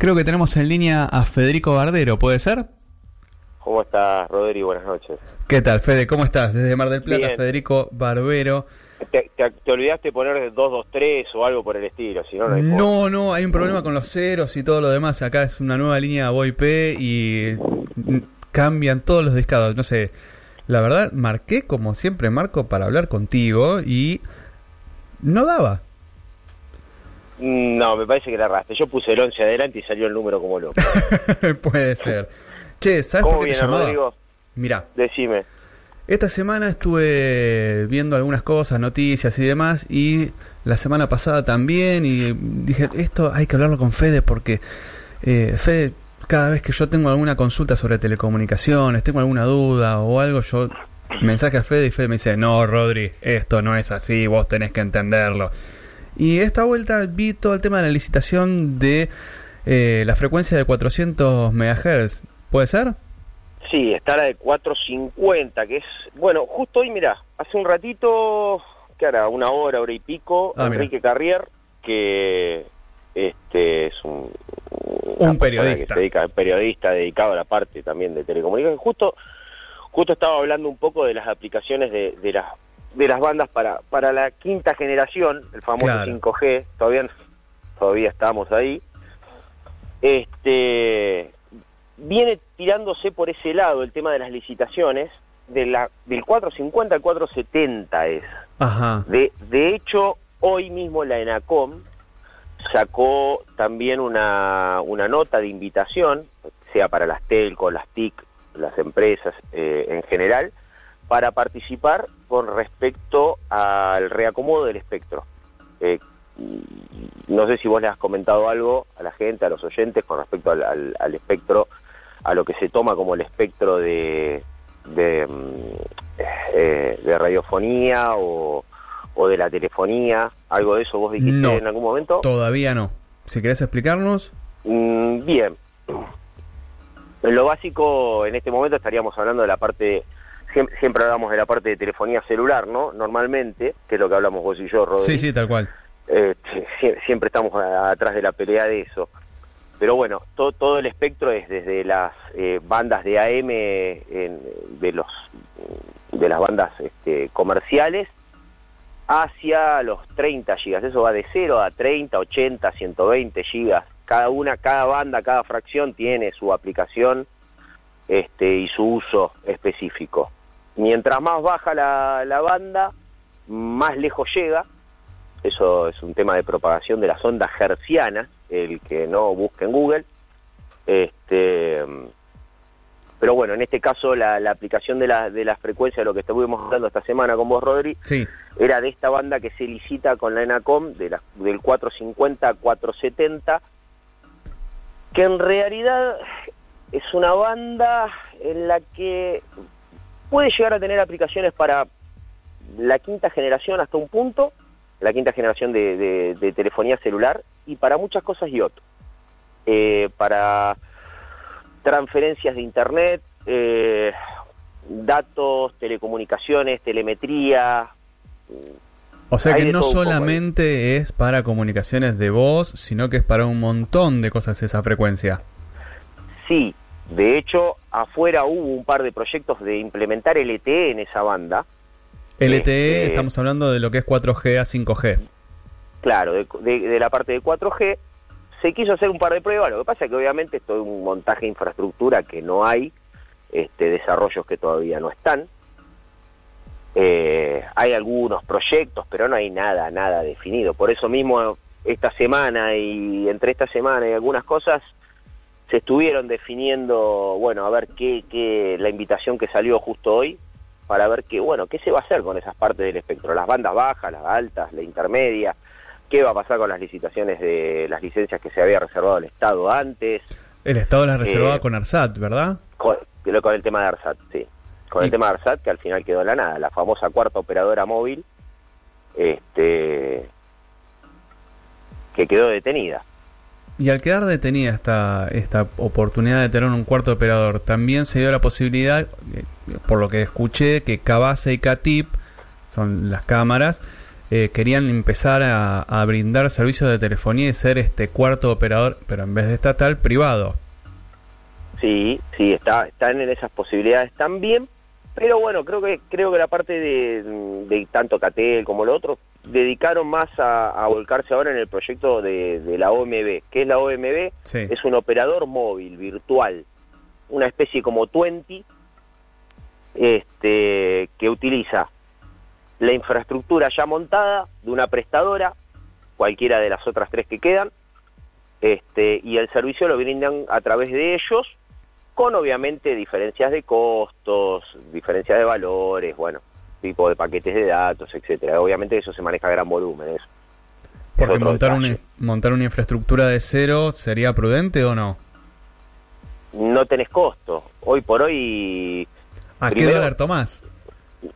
Creo que tenemos en línea a Federico Bardero, ¿puede ser? ¿Cómo estás, Rodri? Buenas noches. ¿Qué tal, Fede? ¿Cómo estás? Desde Mar del Plata, Bien. Federico Barbero. Te, te- te olvidaste poner 223 o algo por el estilo, si no, no hay. No, no, hay un problema con los ceros y todo lo demás. Acá es una nueva línea VoIP y cambian todos los discados. No sé, la verdad, marqué como siempre marco para hablar contigo y no daba. No, me parece que la erraste. Yo puse el 11 adelante y salió el número como loco. Puede ser. Che, ¿sabes ¿Cómo por qué te viene, llamaba? Rodrigo? Mirá, Decime. Esta semana estuve viendo algunas cosas, noticias y demás, y la semana pasada también, y dije, esto hay que hablarlo con Fede porque eh, Fede, cada vez que yo tengo alguna consulta sobre telecomunicaciones, tengo alguna duda o algo, yo mensaje a Fede y Fede me dice, no, Rodri, esto no es así, vos tenés que entenderlo. Y esta vuelta vi todo el tema de la licitación de eh, la frecuencia de 400 MHz, ¿puede ser? Sí, está la de 450, que es... Bueno, justo hoy, mirá, hace un ratito, que hará? Una hora, hora y pico, Ah, mirá. Enrique Carrier, que este es un... periodista. Que se dedica, periodista dedicado a la parte también de telecomunicaciones. Justo, justo estaba hablando un poco de las aplicaciones de, de las de las bandas para para la quinta generación, el famoso Claro. 5G, todavía todavía estamos ahí. Este viene tirándose por ese lado el tema de las licitaciones de la del 450 al 470 es. Ajá. De, de hecho, hoy mismo la ENACOM sacó también una, una nota de invitación, sea para las telcos, las TIC, las empresas eh, en general, para participar con respecto al reacomodo del espectro. Eh, no sé si vos le has comentado algo a la gente, a los oyentes, con respecto al, al- al espectro, a lo que se toma como el espectro de, de, mm, eh, de radiofonía o, o de la telefonía, algo de eso vos dijiste No. en algún momento. Todavía no. Si querés explicarnos. Mm, bien. En lo básico, en este momento estaríamos hablando de la parte, siempre, siempre hablamos de la parte de telefonía celular, ¿no? Normalmente, que es lo que hablamos vos y yo, Rodri. Sí, sí, tal cual. Este, sie- siempre estamos atrás de la pelea de eso. Pero bueno, to- todo el espectro es desde las eh, bandas de AM, en- de los de las bandas este, comerciales, hacia los 30 gigas. Eso va de 0 a 30, 80, 120 gigas. Cada una, cada banda, cada fracción tiene su aplicación este, y su uso específico. Mientras más baja la, la banda, más lejos llega. Eso es un tema de propagación de las ondas hercianas, el que no busque en Google. Este, pero bueno, en este caso la, la aplicación de la, de la frecuencia, de lo que estuvimos hablando esta semana con vos, Rodri, Sí. era de esta banda que se licita con la ENACOM, de la- del 450 a 470, que en realidad es una banda en la que puede llegar a tener aplicaciones para la quinta generación hasta un punto, la quinta generación de, de- de telefonía celular, y para muchas cosas y otras. Eh, para transferencias de internet, eh, datos, telecomunicaciones, telemetría, O sea que no poco solamente es para comunicaciones de voz, sino que es para un montón de cosas esa frecuencia. Sí, de hecho, afuera hubo un par de proyectos de implementar LTE en esa banda. LTE, Este- estamos hablando de lo que es 4G a 5G. Claro, de, de- de la parte de 4G. Se quiso hacer un par de pruebas, lo que pasa es que obviamente esto es un montaje de infraestructura que no hay, este, desarrollos que todavía no están. Eh, hay algunos proyectos, pero no hay nada, nada definido. Por eso mismo esta semana y entre esta semana y algunas cosas se estuvieron definiendo, bueno, a ver qué, qué la invitación que salió justo hoy para ver qué, bueno, qué se va a hacer con esas partes del espectro, las bandas bajas, las altas, la intermedia, qué va a pasar con las licitaciones de las licencias que se había reservado el Estado antes, El Estado las reservaba Eh, con ARSAT, ¿verdad? con, con el tema de ARSAT, sí. Con Y- el tema de ARSAT, que al final quedó en la nada, la famosa cuarta operadora móvil, este que quedó detenida. Y al quedar detenida esta, esta oportunidad de tener un cuarto operador, también se dio la posibilidad, eh, por lo que escuché, que Cabase y Catip, son las cámaras, eh, querían empezar a, a brindar servicios de telefonía y ser este cuarto operador, pero en vez de estatal, privado. Sí, sí, está, están en esas posibilidades también, pero bueno, creo que creo que la parte de, de tanto Catel como lo otro dedicaron más a, a volcarse ahora en el proyecto de, de la OMB. ¿Qué es la OMB? Sí. Es un operador móvil, virtual, una especie como Twenty, este, que utiliza la infraestructura ya montada de una prestadora, cualquiera de las otras tres que quedan, este, y el servicio lo brindan a través de ellos, con obviamente diferencias de costos, diferencias de valores, bueno, tipo de paquetes de datos, etcétera. Obviamente eso se maneja a gran volumen, eso. Es Porque montar detalle. una, montar una infraestructura de cero sería prudente o no. No tenés costo. Hoy por hoy ¿A qué dólar tomás?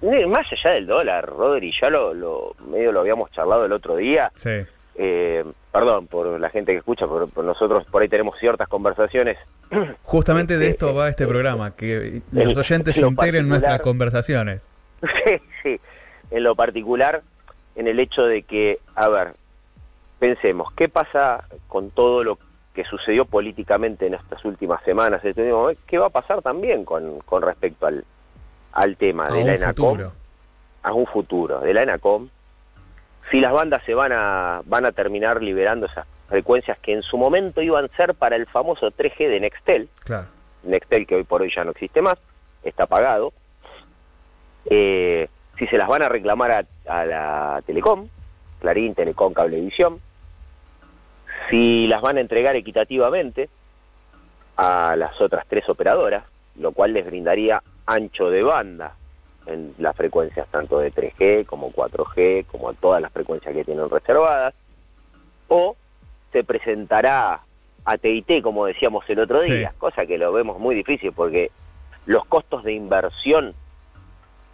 Ni- Más allá del dólar, Rodri, ya lo, lo medio lo habíamos charlado el otro día. Sí. Eh, perdón por la gente que escucha, pero nosotros por ahí tenemos ciertas conversaciones. Justamente de Este, esto va este eh, programa, que los oyentes en lo integren nuestras conversaciones. sí, sí, en lo particular, en el hecho de que, a ver, pensemos, ¿qué pasa con todo lo que sucedió políticamente en estas últimas semanas? Este? ¿Qué va a pasar también con, con respecto al, al tema A de la ENACOM? futuro. a un futuro de la ENACOM, si las bandas se van a, van a terminar liberando esas frecuencias que en su momento iban a ser para el famoso 3G de Nextel, Claro. Nextel que hoy por hoy ya no existe más, está pagado, eh, si se las van a reclamar a, a la Telecom, Clarín, Telecom, Cablevisión, si las van a entregar equitativamente a las otras tres operadoras, lo cual les brindaría ancho de banda en las frecuencias tanto de 3G como 4G, como todas las frecuencias que tienen reservadas, o se presentará a TIT, como decíamos el otro Sí. día, cosa que lo vemos muy difícil porque los costos de inversión,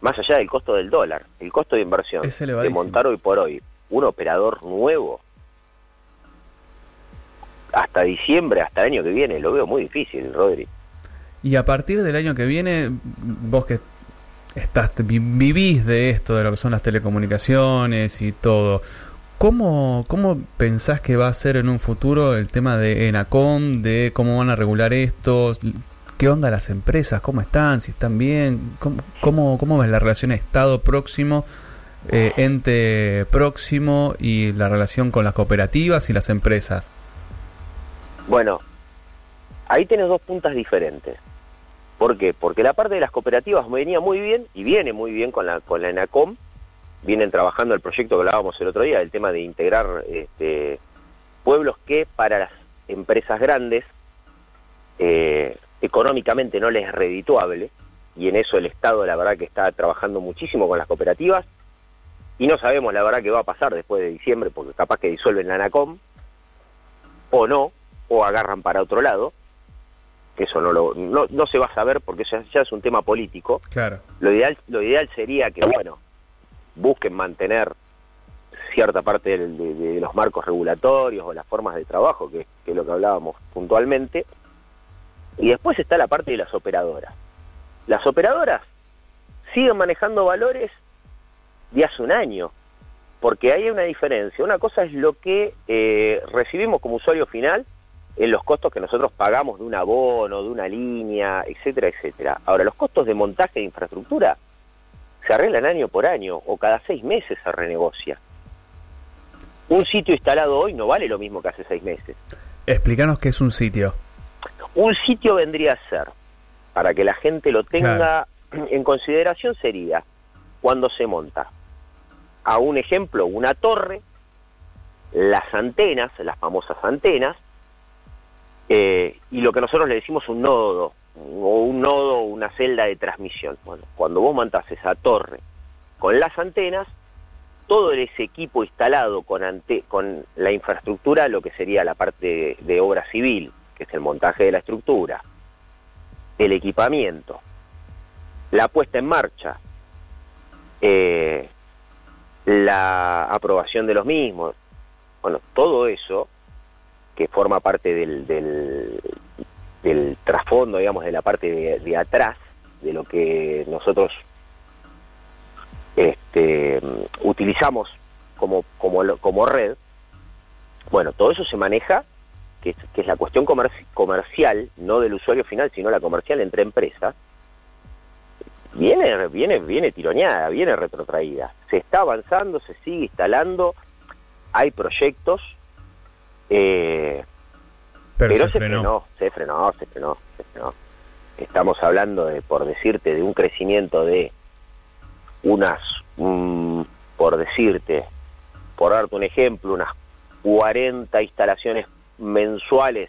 más allá del costo del dólar, el costo de inversión de montar hoy por hoy un operador nuevo hasta diciembre, hasta el año que viene, lo veo muy difícil, Rodri. Y a partir del año que viene, vos que estás vi- vivís de esto, de lo que son las telecomunicaciones y todo, ¿cómo, ¿cómo pensás que va a ser en un futuro el tema de ENACOM, de cómo van a regular esto? ¿Qué onda las empresas? ¿Cómo están? ¿Si están bien? ¿Cómo, cómo, ves la relación Estado próximo, eh, ente próximo y la relación con las cooperativas y las empresas? Bueno, ahí tenés dos puntas diferentes. ¿Por qué? Porque la parte de las cooperativas venía muy bien y viene muy bien con la con la ENACOM. Vienen trabajando el proyecto que hablábamos el otro día, el tema de integrar este, pueblos que para las empresas grandes eh, económicamente no les es redituable y en eso el Estado la verdad que está trabajando muchísimo con las cooperativas y no sabemos la verdad qué va a pasar después de diciembre porque capaz que disuelven la ANACOM o no, o agarran para otro lado, eso no, lo, no, no se va a saber porque ya, ya es un tema político. Claro. Lo ideal, lo ideal sería que, bueno, busquen mantener cierta parte de, de los marcos regulatorios o las formas de trabajo, que, que es lo que hablábamos puntualmente. Y después está la parte de las operadoras. Las operadoras siguen manejando valores de hace un año, porque ahí hay una diferencia. Una cosa es lo que eh, recibimos como usuario final en los costos que nosotros pagamos de un abono, de una línea, etcétera, etcétera. Ahora, los costos de montaje de infraestructura se arreglan año por año o cada seis meses se renegocia. Un sitio instalado hoy no vale lo mismo que hace seis meses. Explícanos qué es un sitio. Un sitio vendría a ser, para que la gente lo tenga en consideración, sería cuando se monta, a un ejemplo, una torre, las antenas, las famosas antenas, eh, y lo que nosotros le decimos un nodo, o un nodo o una celda de transmisión. Bueno, cuando vos montás esa torre con las antenas, todo ese equipo instalado con, ante- con la infraestructura, lo que sería la parte de, obra civil, que es el montaje de la estructura, el equipamiento, la puesta en marcha, eh, la aprobación de los mismos, bueno, todo eso que forma parte del, del, trasfondo, digamos, de la parte de, atrás, de lo que nosotros este, utilizamos como, como, como red, bueno, todo eso se maneja, que es, que es la cuestión comercial, no del usuario final, sino la comercial entre empresas, viene, viene, viene tironeada, viene retrotraída. Se está avanzando, se sigue instalando, hay proyectos, eh, pero, se, frenó. se frenó, se frenó, se frenó. Estamos hablando de, por decirte, de un crecimiento de unas, por decirte, por darte un ejemplo, unas 40 instalaciones mensuales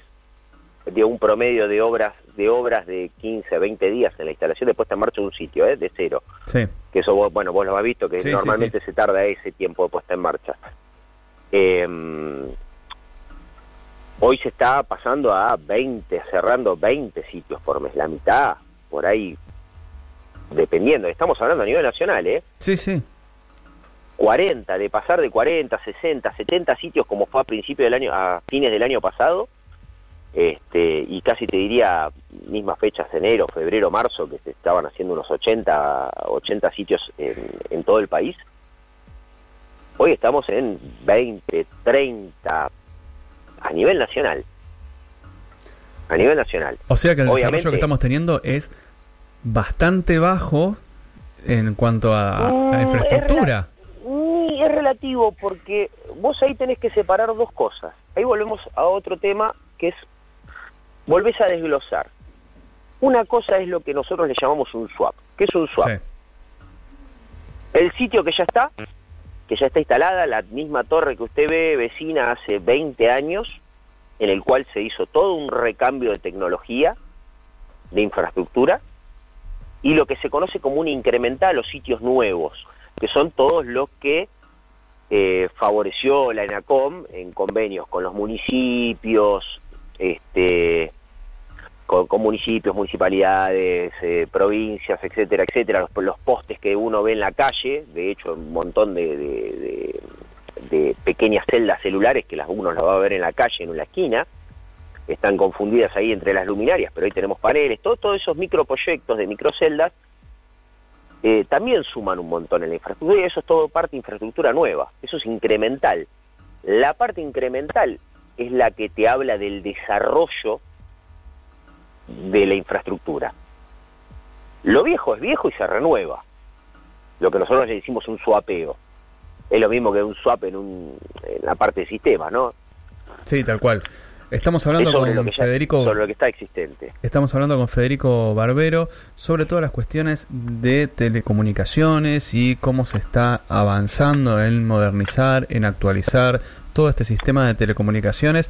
de un promedio de obras de obras de 15, 20 días en la instalación de puesta en marcha de un sitio, ¿eh? de cero. Sí. Que eso, vos, bueno, vos lo has visto, que normalmente se tarda ese tiempo de puesta en marcha. Em, hoy se está pasando a 20, cerrando 20 sitios por mes, la mitad, por ahí, dependiendo. Estamos hablando a nivel nacional, ¿eh? Sí, sí. 40, de pasar de 40, 60, 70 sitios como fue a principios del año, a fines del año pasado, este, y casi te diría mismas fechas, enero, febrero, marzo, que se estaban haciendo unos 80, 80 sitios en, todo el país. Hoy estamos en 20, 30, a nivel nacional. A nivel nacional. O sea que el desarrollo que estamos teniendo es bastante bajo en cuanto a, mm, infraestructura es relativo porque vos ahí tenés que separar dos cosas. Ahí volvemos a otro tema que es, volvés a desglosar. Una cosa es lo que nosotros le llamamos un swap. ¿Qué es un swap? El sitio que ya está, que ya está instalada, la misma torre que usted ve vecina hace 20 años, en el cual se hizo todo un recambio de tecnología, de infraestructura, y lo que se conoce como un incremental o sitios nuevos, que son todos los que eh, favoreció la ENACOM en convenios con los municipios, este, con, municipios, municipalidades, eh, provincias, etcétera, etcétera, los, postes que uno ve en la calle, de hecho un montón de, pequeñas celdas celulares que las uno las va a ver en la calle, en una esquina, están confundidas ahí entre las luminarias, pero ahí tenemos paneles, todos esos microproyectos de microceldas eh, también suman un montón en la infraestructura y eso es todo parte de infraestructura nueva, eso es incremental. La parte incremental es la que te habla del desarrollo de la infraestructura. Lo viejo es viejo y se renueva. Lo que nosotros le decimos un swapeo. Es lo mismo que un swap en, un, en la parte de sistema, ¿no? Sí, tal cual. Estamos hablando con Federico. sobre lo que está existente. Estamos hablando con Federico Barbero sobre todas las cuestiones de telecomunicaciones y cómo se está avanzando en modernizar, en actualizar todo este sistema de telecomunicaciones,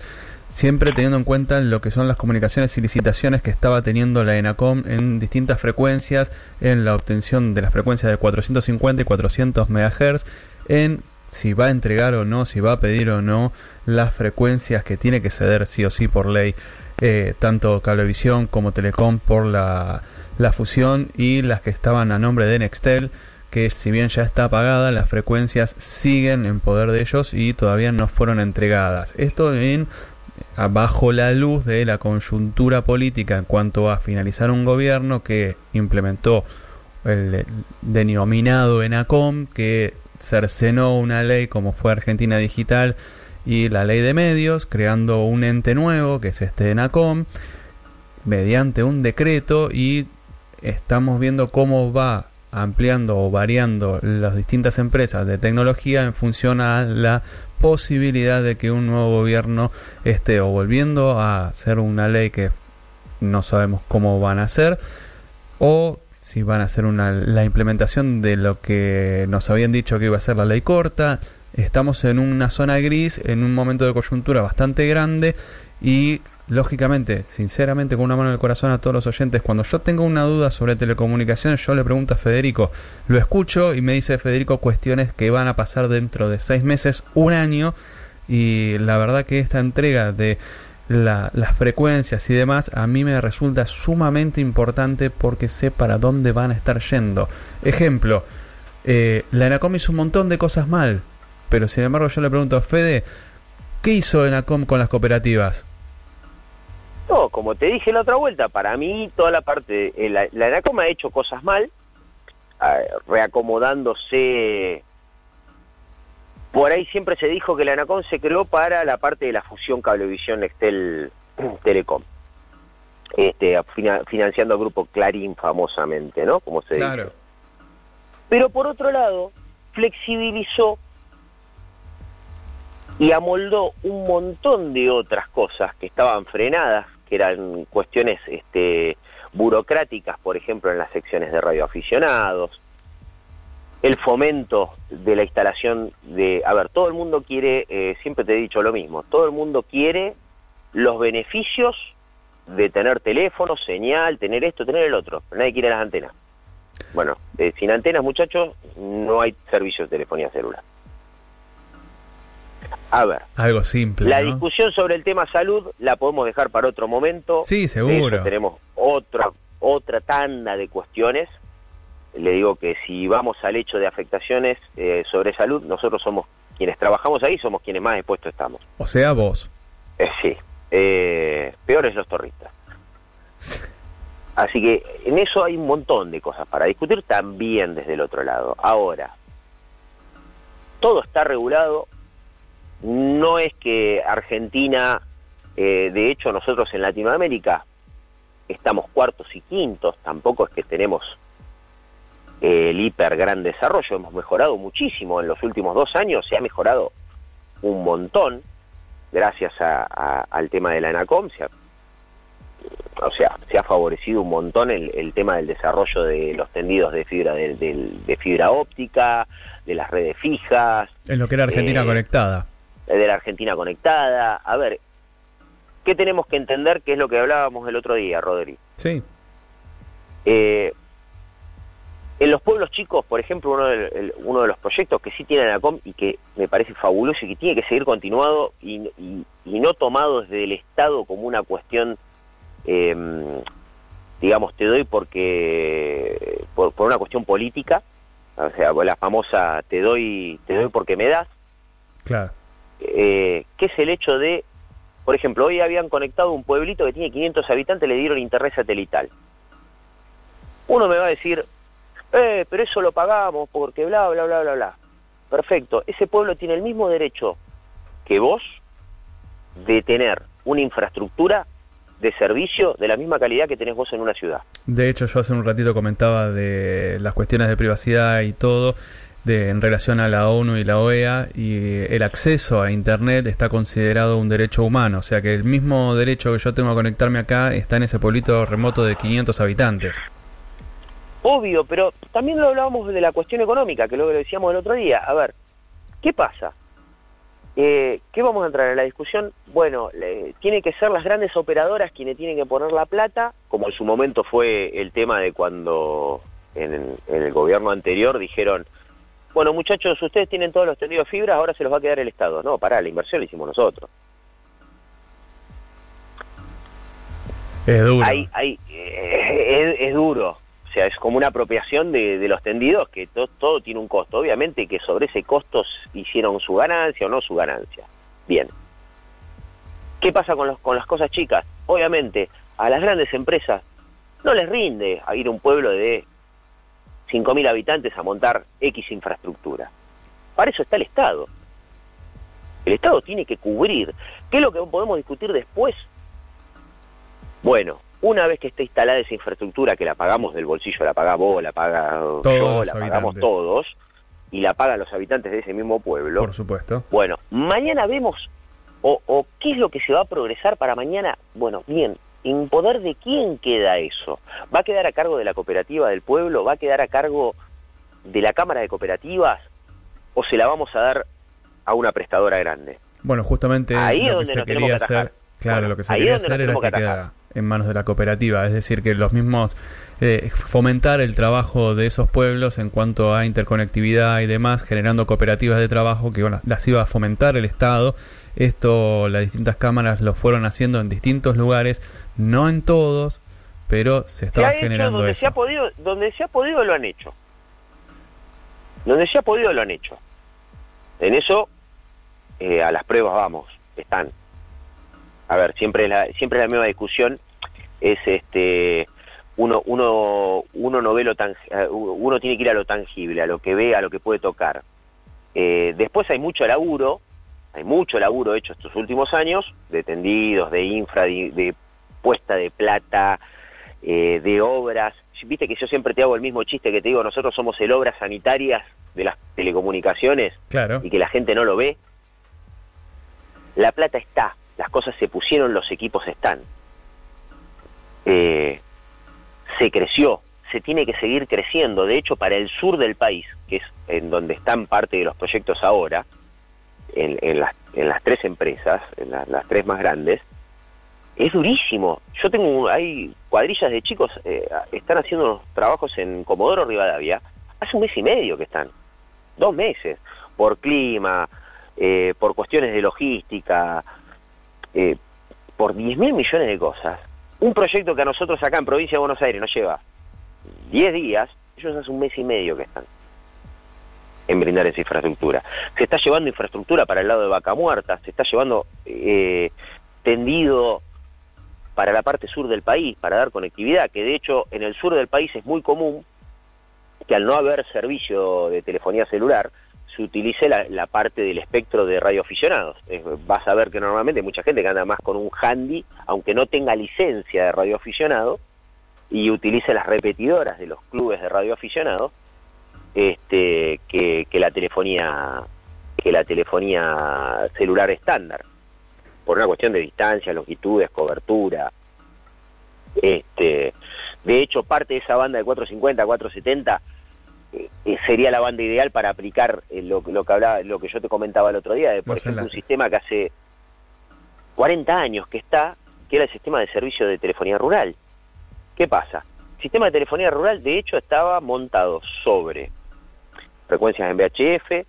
siempre teniendo en cuenta lo que son las comunicaciones y licitaciones que estaba teniendo la ENACOM en distintas frecuencias, en la obtención de las frecuencias de 450 y 400 MHz, en si va a entregar o no, si va a pedir o no las frecuencias que tiene que ceder sí o sí por ley, eh, tanto Cablevisión como Telecom por la, la fusión y las que estaban a nombre de Nextel, que si bien ya está pagada, las frecuencias siguen en poder de ellos y todavía no fueron entregadas. Esto en bajo la luz de la coyuntura política en cuanto a finalizar un gobierno que implementó el denominado ENACOM, que cercenó una ley como fue Argentina Digital y la ley de medios, creando un ente nuevo que es este ENACOM, mediante un decreto y estamos viendo cómo va ampliando o variando las distintas empresas de tecnología en función a la posibilidad de que un nuevo gobierno esté o volviendo a hacer una ley que no sabemos cómo van a hacer o si van a hacer una, la implementación de lo que nos habían dicho que iba a ser la ley corta. Estamos en una zona gris, en un momento de coyuntura bastante grande y lógicamente, sinceramente, con una mano en el corazón a todos los oyentes, cuando yo tengo una duda sobre telecomunicaciones, yo le pregunto a Federico, lo escucho y me dice Federico cuestiones que van a pasar dentro de seis meses, un año, y la verdad que esta entrega de las frecuencias y demás, a mí me resulta sumamente importante porque sé para dónde van a estar yendo. Ejemplo, eh, la Enacom hizo un montón de cosas mal, pero sin embargo yo le pregunto a Fede, ¿qué hizo Enacom con las cooperativas? No, como te dije la otra vuelta, para mí toda la parte, eh, la, la ha hecho cosas mal, reacomodándose Por ahí siempre se dijo que la ANACOM se creó para la parte de la fusión Cablevisión Nextel Telecom. Este, financiando al grupo Clarín famosamente, ¿no? Como se claro. dice. Pero por otro lado, flexibilizó y amoldó un montón de otras cosas que estaban frenadas, que eran cuestiones este, burocráticas, por ejemplo, en las secciones de radioaficionados, el fomento de la instalación de... A ver, todo el mundo quiere, eh, siempre te he dicho lo mismo, todo el mundo quiere los beneficios de tener teléfono, señal, tener esto, tener el otro, nadie quiere las antenas. Bueno, eh, sin antenas, muchachos, no hay servicio de telefonía celular. A ver. Algo simple. La discusión sobre el tema salud la podemos dejar para otro momento. Sí, seguro. tenemos otra, otra tanda de cuestiones. Le digo que si vamos al hecho de afectaciones eh, sobre salud, nosotros somos quienes trabajamos ahí, somos quienes más expuestos estamos. O sea, vos. Eh, sí. Eh, peores los torristas. Así que en eso hay un montón de cosas para discutir también desde el otro lado. Ahora, todo está regulado, no es que Argentina, eh, de hecho nosotros en Latinoamérica estamos cuartos y quintos, tampoco es que tenemos eh, el hiper gran desarrollo, hemos mejorado muchísimo en los últimos dos años, se ha mejorado un montón gracias al tema de la ANACOM, se ha, o sea, se ha favorecido un montón el, tema del desarrollo de los tendidos de fibra de, fibra óptica, de las redes fijas. En lo que era Argentina eh, conectada de la Argentina conectada. A ver, ¿qué tenemos que entender? Que es lo que hablábamos el otro día, Rodri. Sí. Eh, en los pueblos chicos, por ejemplo, uno de, uno de los proyectos que sí tiene la COM y que me parece fabuloso y que tiene que seguir continuado y, no tomado desde el Estado como una cuestión, em, digamos, te doy porque por, por, una cuestión política, o sea, la famosa te doy, te doy porque me das. Claro eh, que es el hecho de, por ejemplo, hoy habían conectado un pueblito que tiene 500 habitantes, le dieron internet satelital. Uno me va a decir, eh, pero eso lo pagamos porque bla, bla, bla, bla, bla. Perfecto, ese pueblo tiene el mismo derecho que vos de tener una infraestructura de servicio de la misma calidad que tenés vos en una ciudad. De hecho, yo hace un ratito comentaba de las cuestiones de privacidad y todo de, en relación a la ONU y la OEA y el acceso a Internet está considerado un derecho humano, o sea que el mismo derecho que yo tengo a conectarme acá está en ese pueblito remoto de 500 habitantes. Obvio, pero también lo hablábamos de la cuestión económica, que lo que decíamos el otro día. A ver, ¿qué pasa? Eh, ¿Qué vamos a entrar en la discusión? Bueno, tiene que ser las grandes operadoras quienes tienen que poner la plata, como en su momento fue el tema de cuando en el gobierno anterior dijeron bueno muchachos, ustedes tienen todos los tendidos fibras, ahora se los va a quedar el Estado. No, pará, la inversión la hicimos nosotros. Es duro. Eh, es, duro. O sea, es como una apropiación de, los tendidos que todo tiene un costo. Obviamente que sobre ese costo hicieron su ganancia o no su ganancia. Bien. ¿Qué pasa con, los, con las cosas chicas? Obviamente, a las grandes empresas no les rinde a ir a un pueblo de 5.000 habitantes a montar X infraestructura. Para eso está el Estado. El Estado tiene que cubrir. ¿Qué es lo que podemos discutir después? Bueno, una vez que esté instalada esa infraestructura, que la pagamos del bolsillo, la paga vos, la paga yo, la pagamos todos, y la pagan los habitantes de ese mismo pueblo. Por supuesto. Bueno, mañana vemos, o, o qué es lo que se va a progresar para mañana. Bueno, bien, ¿En poder de quién queda eso? ¿Va a quedar a cargo de la cooperativa del pueblo? ¿Va a quedar a cargo de la Cámara de Cooperativas? ¿O se la vamos a dar a una prestadora grande? Bueno, justamente ahí es donde se quería hacer, claro, lo que se quería hacer era que, queda en manos de la cooperativa, es decir, que los mismos eh, fomentar el trabajo de esos pueblos en cuanto a interconectividad y demás, generando cooperativas de trabajo que bueno, las iba a fomentar el Estado. Esto las distintas cámaras lo fueron haciendo en distintos lugares no en todos, pero se estaba generando donde Se ha podido, donde se ha podido lo han hecho. Donde se ha podido lo han hecho. En eso, eh, a las pruebas vamos, están. A ver, siempre la, siempre la misma discusión es este uno uno uno no ve lo tan, eh, uno tiene que ir a lo tangible, a lo que ve, a lo que puede tocar. Eh, después hay mucho laburo, hay mucho laburo hecho estos últimos años, de tendidos, de infra, de, puesta de plata, eh, de obras. Viste que yo siempre te hago el mismo chiste que te digo, nosotros somos el obras sanitarias de las telecomunicaciones claro. y que la gente no lo ve. La plata está, las cosas se pusieron, los equipos están. Eh, se creció, se tiene que seguir creciendo. De hecho, para el sur del país, que es en donde están parte de los proyectos ahora, en, las, en las, tres empresas, en las tres más grandes, es durísimo. Yo tengo, hay cuadrillas de chicos, eh, están haciendo unos trabajos en Comodoro Rivadavia, hace un mes y medio que están, dos meses, por clima, eh, por cuestiones de logística, eh, por 10 mil millones de cosas. Un proyecto que a nosotros acá en provincia de Buenos Aires nos lleva 10 días, ellos hace un mes y medio que están en brindar esa infraestructura. Se está llevando infraestructura para el lado de Vaca Muerta, se está llevando tendido para la parte sur del país, para dar conectividad, que de hecho en el sur del país es muy común que al no haber servicio de telefonía celular, se utilice la, parte del espectro de radioaficionados. vas a ver que normalmente hay mucha gente que anda más con un handy, aunque no tenga licencia de radioaficionado, y utilice las repetidoras de los clubes de radioaficionados, este, que la telefonía que la telefonía celular estándar por una cuestión de distancia, longitudes, cobertura. Este, de hecho, parte de esa banda de 450, 470 eh, eh, sería la banda ideal para aplicar eh, lo, lo, que hablaba, lo que yo te comentaba el otro día, de por ejemplo un sistema que hace 40 años que está, que era el sistema de servicio de telefonía rural. ¿Qué pasa? El sistema de telefonía rural, de hecho, estaba montado sobre frecuencias en VHF,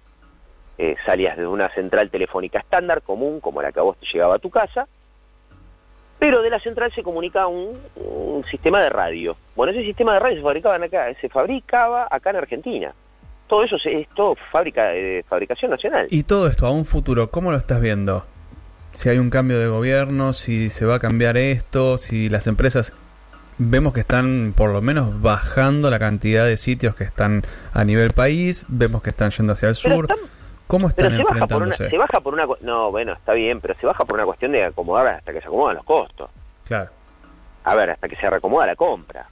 eh, salías de una central telefónica estándar, común, como la que a vos te llegaba a tu casa, pero de la central se comunicaba un, sistema de radio. Bueno, ese sistema de radio se fabricaba acá, se fabricaba acá en Argentina. Todo eso es todo fábrica de fabricación nacional. Y todo esto a un futuro, ¿cómo lo estás viendo? Si hay un cambio de gobierno, si se va a cambiar esto, si las empresas vemos que están por lo menos bajando la cantidad de sitios que están a nivel país, vemos que están yendo hacia el sur. ¿Cómo están pero se baja, por una, se baja por una... No, bueno, está bien, pero se baja por una cuestión de acomodar hasta que se acomodan los costos. Claro. A ver, hasta que se reacomoda la compra.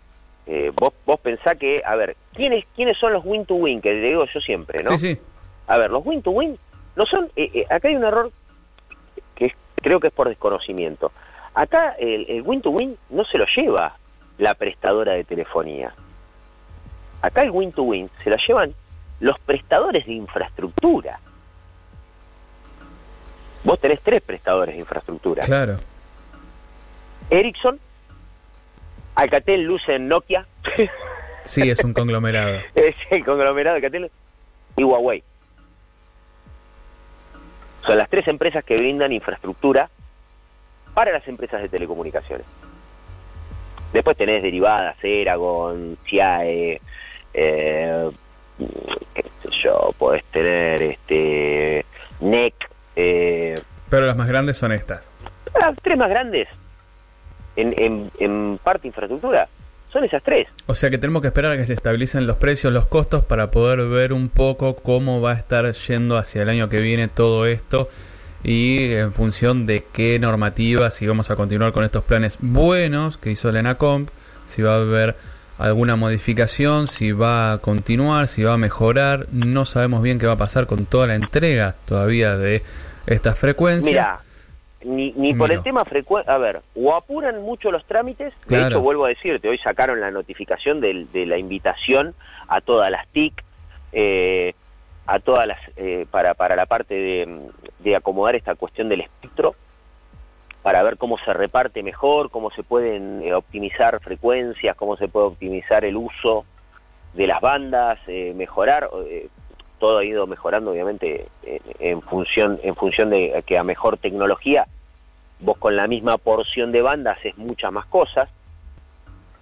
Eh, vos, vos pensá que, a ver, ¿quiénes, ¿quiénes son los win-to-win? Que digo yo siempre, ¿no? Sí, sí. A ver, los win-to-win no son... Eh, eh, acá hay un error que creo que es por desconocimiento. Acá el win-to-win no se lo lleva la prestadora de telefonía. Acá el win-to-win se lo llevan los prestadores de infraestructura. Vos tenés tres prestadores de infraestructura. Claro. Ericsson, Alcatel, Lucen, Nokia. sí, es un conglomerado. es el conglomerado de Alcatel y Huawei. Son las tres empresas que brindan infraestructura para las empresas de telecomunicaciones. Después tenés derivadas, Eragon, CIAE, eh, qué sé yo, podés tener este NEC, eh, Pero las más grandes son estas. Las tres más grandes en, en, parte infraestructura son esas tres. O sea que tenemos que esperar a que se estabilicen los precios, los costos, para poder ver un poco cómo va a estar yendo hacia el año que viene todo esto y en función de qué normativa, si vamos a continuar con estos planes buenos que hizo la ENACOMP, si va a haber alguna modificación, si va a continuar, si va a mejorar. No sabemos bien qué va a pasar con toda la entrega todavía de estas frecuencias. Mira, ni, ni por el tema frecuencia, a ver, o apuran mucho los trámites, de hecho vuelvo a decirte, hoy sacaron la notificación de, la invitación a todas las TIC, eh, a todas las, eh, para, para la parte de, de acomodar esta cuestión del espectro, para ver cómo se reparte mejor, cómo se pueden eh, optimizar frecuencias, cómo se puede optimizar el uso de las bandas, eh, mejorar, todo ha ido mejorando obviamente en función en función de que a mejor tecnología vos con la misma porción de bandas haces muchas más cosas.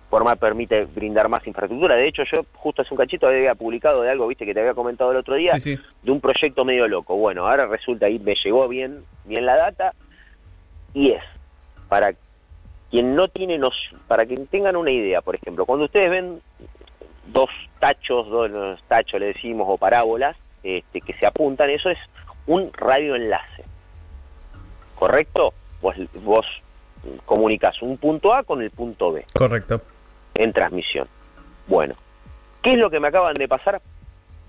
Forma permite brindar más infraestructura. De hecho, yo justo hace un cachito había publicado de algo, viste, que te había comentado el otro día, de un proyecto medio loco. Bueno, ahora resulta ahí me llegó bien, bien la data, y es para quien no tiene nos, para quien tengan una idea, por ejemplo, cuando ustedes ven dos tachos, dos tachos le decimos, o parábolas, este, que se apuntan, eso es un radioenlace. ¿Correcto? Vos, vos comunicas un punto A con el punto B Correcto. en transmisión. Bueno, ¿qué es lo que me acaban de pasar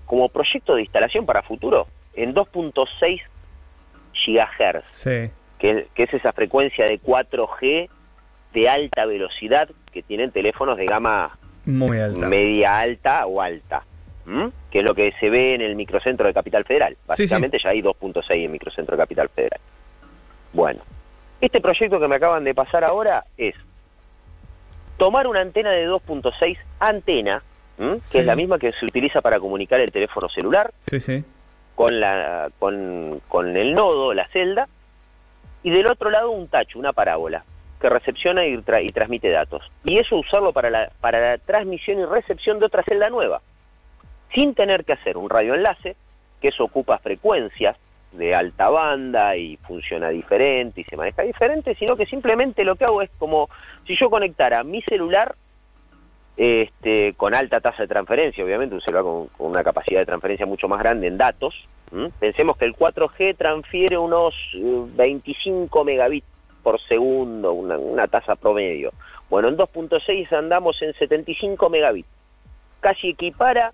como proyecto de instalación para futuro? En 2.6 gigahertz, Sí. que, que es esa frecuencia de 4G de alta velocidad que tienen teléfonos de gama Muy alta. media alta o alta, que es lo que se ve en el microcentro de Capital Federal. Sí, sí. Básicamente ya hay 2.6 en microcentro de Capital Federal. Bueno, este proyecto que me acaban de pasar ahora es tomar una antena de 2.6 antena, ¿m? que Sí. es la misma que se utiliza para comunicar el teléfono celular Sí, sí. con, la, con, con el nodo, la celda, y del otro lado un tacho, una parábola, que recepciona y, tra- y transmite datos. Y eso usarlo para la, para la transmisión y recepción de otra celda nueva, sin tener que hacer un radioenlace, que eso ocupa frecuencias de alta banda y funciona diferente y se maneja diferente, sino que simplemente lo que hago es como si yo conectara mi celular este, con alta tasa de transferencia, obviamente un celular con, una capacidad de transferencia mucho más grande en datos. Pensemos que el 4G transfiere unos eh, 25 megabits por segundo, una, una tasa promedio. Bueno, en 2.6 andamos en 75 megabits. Casi equipara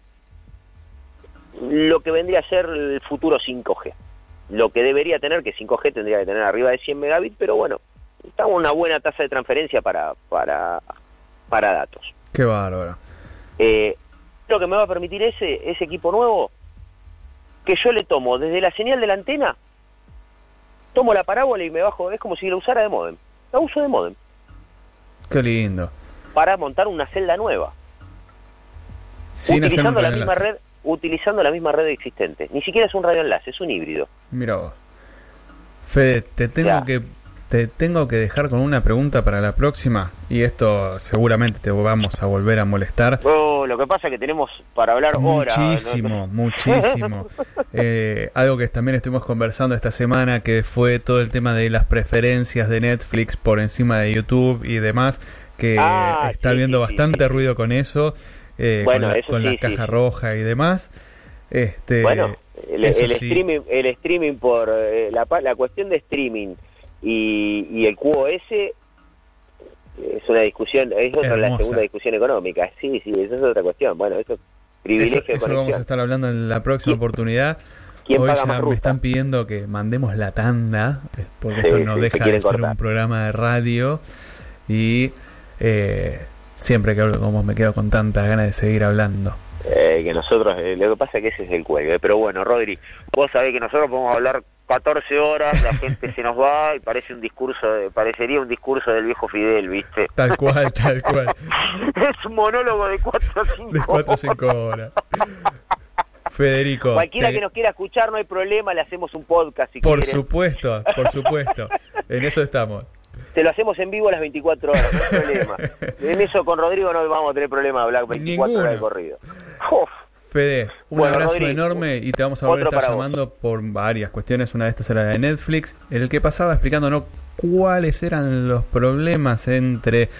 lo que vendría a ser el futuro 5G. Lo que debería tener, que 5G tendría que tener arriba de 100 megabits, pero bueno, estamos en una buena tasa de transferencia para, para, para datos. Qué bárbaro. Eh, lo que me va a permitir ese, ese equipo nuevo, que yo le tomo desde la señal de la antena, tomo la parábola y me bajo, es como si la usara de modem. La uso de modem Qué lindo. para montar una celda nueva, Sin utilizando la misma red, utilizando la misma red existente. Ni siquiera es un radioenlace, es un híbrido. Mira vos. Fede, te tengo Ya. que te tengo que dejar con una pregunta para la próxima y esto seguramente te vamos a volver a molestar. Oh, lo que pasa es que tenemos para hablar horas. ¿no? Muchísimo, muchísimo. Eh, algo que también estuvimos conversando esta semana, que fue todo el tema de las preferencias de Netflix por encima de YouTube y demás, que Ah, está sí, habiendo sí, bastante sí. ruido con eso, eh, Bueno, con, la, eso con la caja roja y demás. Este, Bueno, el, streaming, el streaming por eh, la cuestión de streaming y, y el QoS es una discusión, es otra la segunda discusión económica. Sí, sí, eso es otra cuestión. Bueno, eso es privilegio Eso, de eso vamos a estar hablando en la próxima ¿Quién- oportunidad. ¿Quién Hoy ya me están pidiendo que mandemos la tanda, eh, porque Sí, esto no sí, deja de ser un programa de radio. Y eh, siempre que hablo con vos me quedo con tantas ganas de seguir hablando. Eh, que nosotros, eh, lo que pasa es que ese es el cuelgue. Pero bueno, Rodri, vos sabés que nosotros podemos hablar 14 horas, la gente se nos va y parece un discurso, de- parecería un discurso del viejo Fidel, ¿viste? Tal cual, tal cual. es un monólogo de 4 o 5 De 4 a 5 horas. Federico. Cualquiera te- que nos quiera escuchar, no hay problema, le hacemos un podcast si Por quieren. supuesto, por supuesto. En eso estamos. Te lo hacemos en vivo a las 24 horas, no hay problema. En eso con Rodrigo no vamos a tener problema de hablar 24 Ninguno. horas de corrido. Uf, Fede, un Bueno, abrazo Rodri, enorme y te vamos a volver a estar vos. llamando por varias cuestiones. Una de estas era la de Netflix, en el que pasaba explicándonos cuáles eran los problemas entre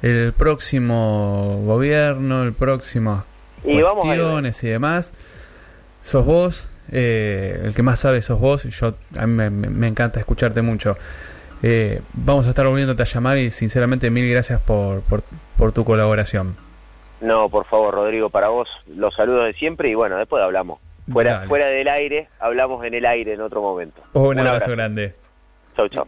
el próximo gobierno, el próximo Y cuestiones y demás. Sos vos, eh, el que más sabe sos vos. y Yo a mí me, me- me encanta escucharte mucho. Eh, vamos a estar volviéndote a llamar y sinceramente mil gracias por, por, por tu colaboración. No, por favor, Rodrigo, para vos los saludos de siempre y bueno, después hablamos. Fuera, Dale. fuera del aire, hablamos en el aire en otro momento. Un, abrazo grande. Chau, chau.